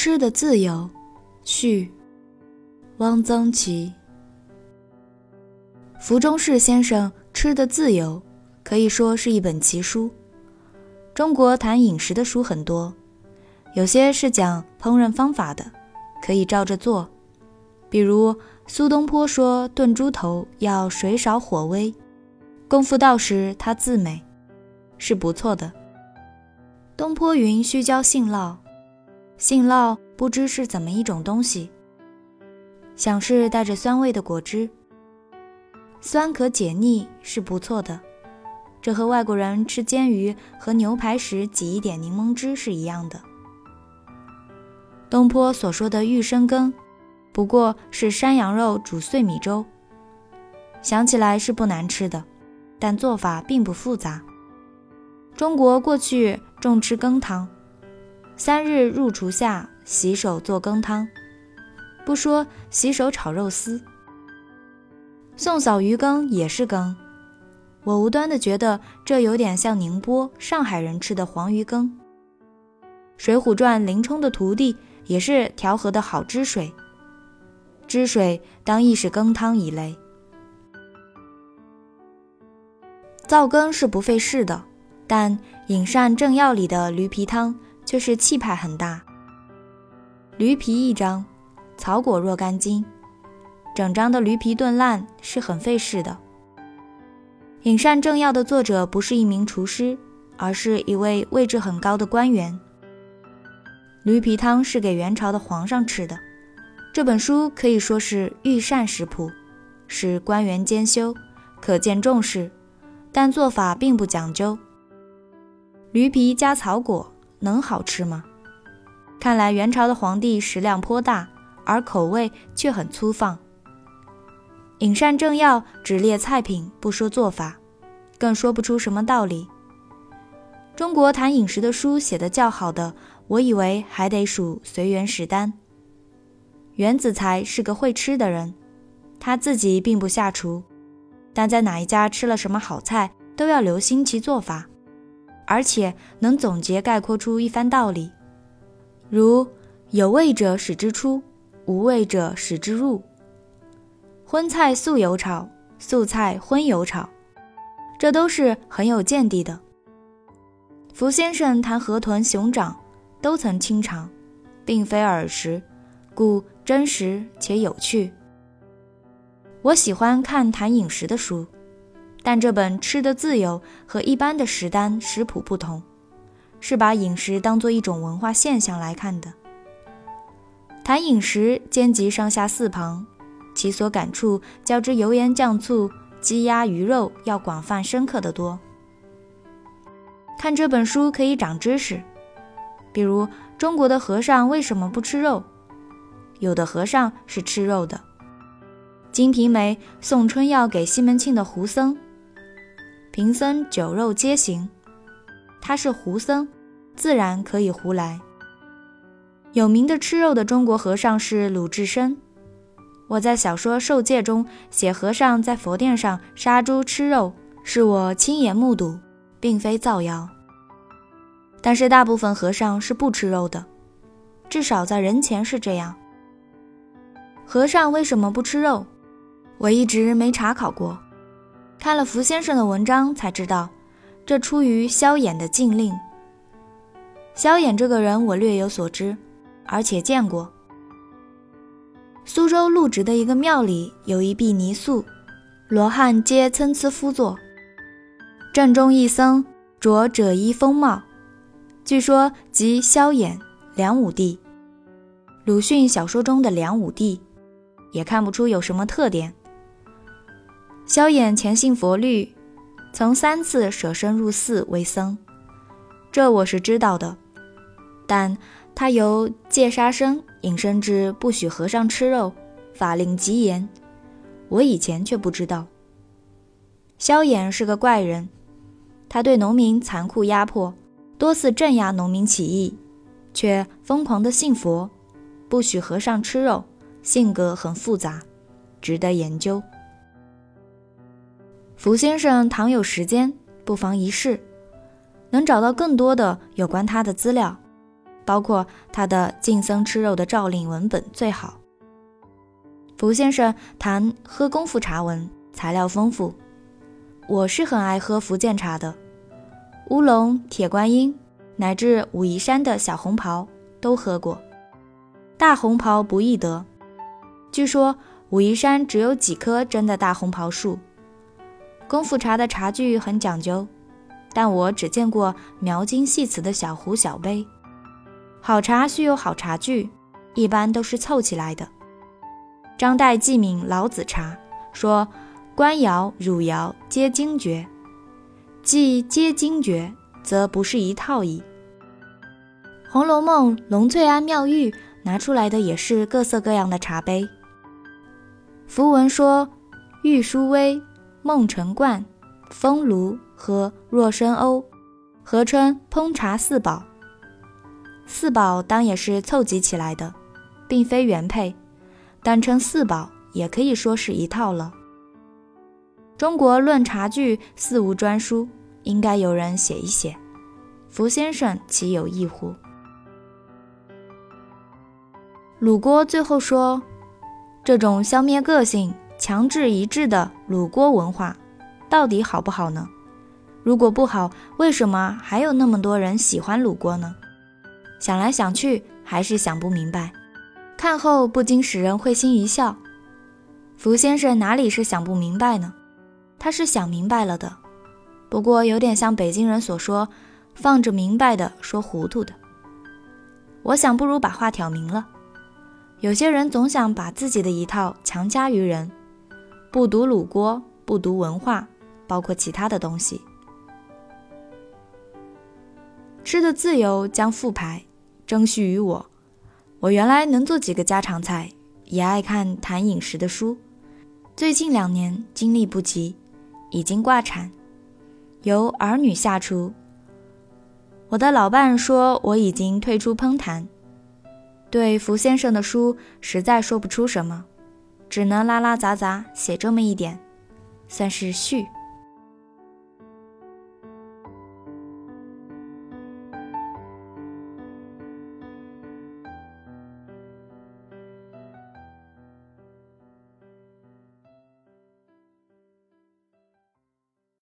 吃的自由，序，汪曾祺。福中士先生《吃的自由》可以说是一本奇书。中国谈饮食的书很多，有些是讲烹饪方法的，可以照着做。比如苏东坡说炖猪头要水少火微，功夫到时他自美，是不错的。东坡云须浇杏酪。杏酪不知是怎么一种东西，想是带着酸味的果汁，酸可解腻，是不错的。这和外国人吃煎鱼和牛排时挤一点柠檬汁是一样的。东坡所说的玉生羹，不过是山羊肉煮碎米粥，想起来是不难吃的，但做法并不复杂。中国过去重吃羹汤。三日入厨下，洗手做羹汤，不说洗手炒肉丝。宋嫂鱼羹也是羹，我无端的觉得这有点像宁波上海人吃的黄鱼羹。《水浒传》林冲的徒弟也是调和的好汁水，汁水当亦是羹汤一类。造羹是不费事的，但饮膳正要里的驴皮汤。却是气派很大。驴皮一张，草果若干斤，整张的驴皮炖烂是很费事的。《饮膳正要》的作者不是一名厨师，而是一位位置很高的官员。驴皮汤是给元朝的皇上吃的。这本书可以说是御膳食谱，是官员兼修，可见重视，但做法并不讲究。驴皮加草果。能好吃吗？看来元朝的皇帝食量颇大，而口味却很粗放。《饮膳正要》只列菜品，不说做法，更说不出什么道理。中国谈饮食的书写得较好的，我以为还得数随园食单。袁子才是个会吃的人，他自己并不下厨，但在哪一家吃了什么好菜，都要留心其做法。而且能总结概括出一番道理，如有味者使之出，无味者使之入。荤菜素油炒，素菜荤油炒，这都是很有见地的。福先生谈河豚、熊掌，都曾清尝，并非耳识，故真实且有趣。我喜欢看谈饮食的书。但这本《吃的自由》和一般的食单食谱不同，是把饮食当做一种文化现象来看的。谈饮食，兼及上下四旁，其所感触较之油盐酱醋、鸡鸭鱼肉要广泛深刻的多。看这本书可以长知识，比如中国的和尚为什么不吃肉？有的和尚是吃肉的，《金瓶梅》送春药给西门庆的胡僧。贫僧酒肉皆行，他是胡僧，自然可以胡来。有名的吃肉的中国和尚是鲁智深。我在小说《受戒》中写和尚在佛殿上杀猪吃肉，是我亲眼目睹，并非造谣。但是大部分和尚是不吃肉的，至少在人前是这样。和尚为什么不吃肉？我一直没查考过。看了福先生的文章才知道，这出于萧衍的禁令。萧衍这个人我略有所知，而且见过。苏州陆直的一个庙里有一壁泥塑，罗汉皆参差趺坐，正中一僧着赭衣风帽，据说即萧衍、梁武帝。鲁迅小说中的梁武帝，也看不出有什么特点。萧衍虔信佛律，曾三次舍身入寺为僧，这我是知道的。但他由戒杀生引申至不许和尚吃肉，法令极严，我以前却不知道。萧衍是个怪人，他对农民残酷压迫，多次镇压农民起义，却疯狂的信佛，不许和尚吃肉，性格很复杂，值得研究。福先生倘有时间，不妨一试，能找到更多的有关他的资料，包括他的禁僧吃肉的诏令文本最好。福先生谈喝功夫茶文，材料丰富。我是很爱喝福建茶的，乌龙、铁观音，乃至武夷山的小红袍都喝过。大红袍不易得，据说武夷山只有几棵真的大红袍树。功夫茶的茶具很讲究，但我只见过描金细瓷的小壶小杯。好茶需有好茶具，一般都是凑起来的。张岱记敏老子茶说：“官窑、汝窑皆精绝，既皆精绝，则不是一套矣。”《红楼梦》龙翠庵妙玉拿出来的也是各色各样的茶杯。符文说：“玉书微、梦辰罐、风炉和若深瓯，合称烹茶四宝。四宝当也是凑集起来的，并非原配。”单称四宝，也可以说是一套了。中国论茶具四无专书，应该有人写一写。福先生岂有异乎？鲁郭最后说：“这种消灭个性、强制一致的鲁郭文化，到底好不好呢？如果不好，为什么还有那么多人喜欢鲁郭呢？想来想去，还是想不明白。”看后不禁使人会心一笑。福先生哪里是想不明白呢？他是想明白了的，不过有点像北京人所说“放着明白的说糊涂的”。我想不如把话挑明了。有些人总想把自己的一套强加于人，不读鲁郭，不读文化，包括其他的东西。吃的自由将复牌，争续于我。我原来能做几个家常菜，也爱看谈饮食的书。最近两年精力不济，已经挂产，由儿女下厨。我的老伴说我已经退出烹坛，对福先生的书实在说不出什么，只能拉拉杂杂写这么一点，算是序。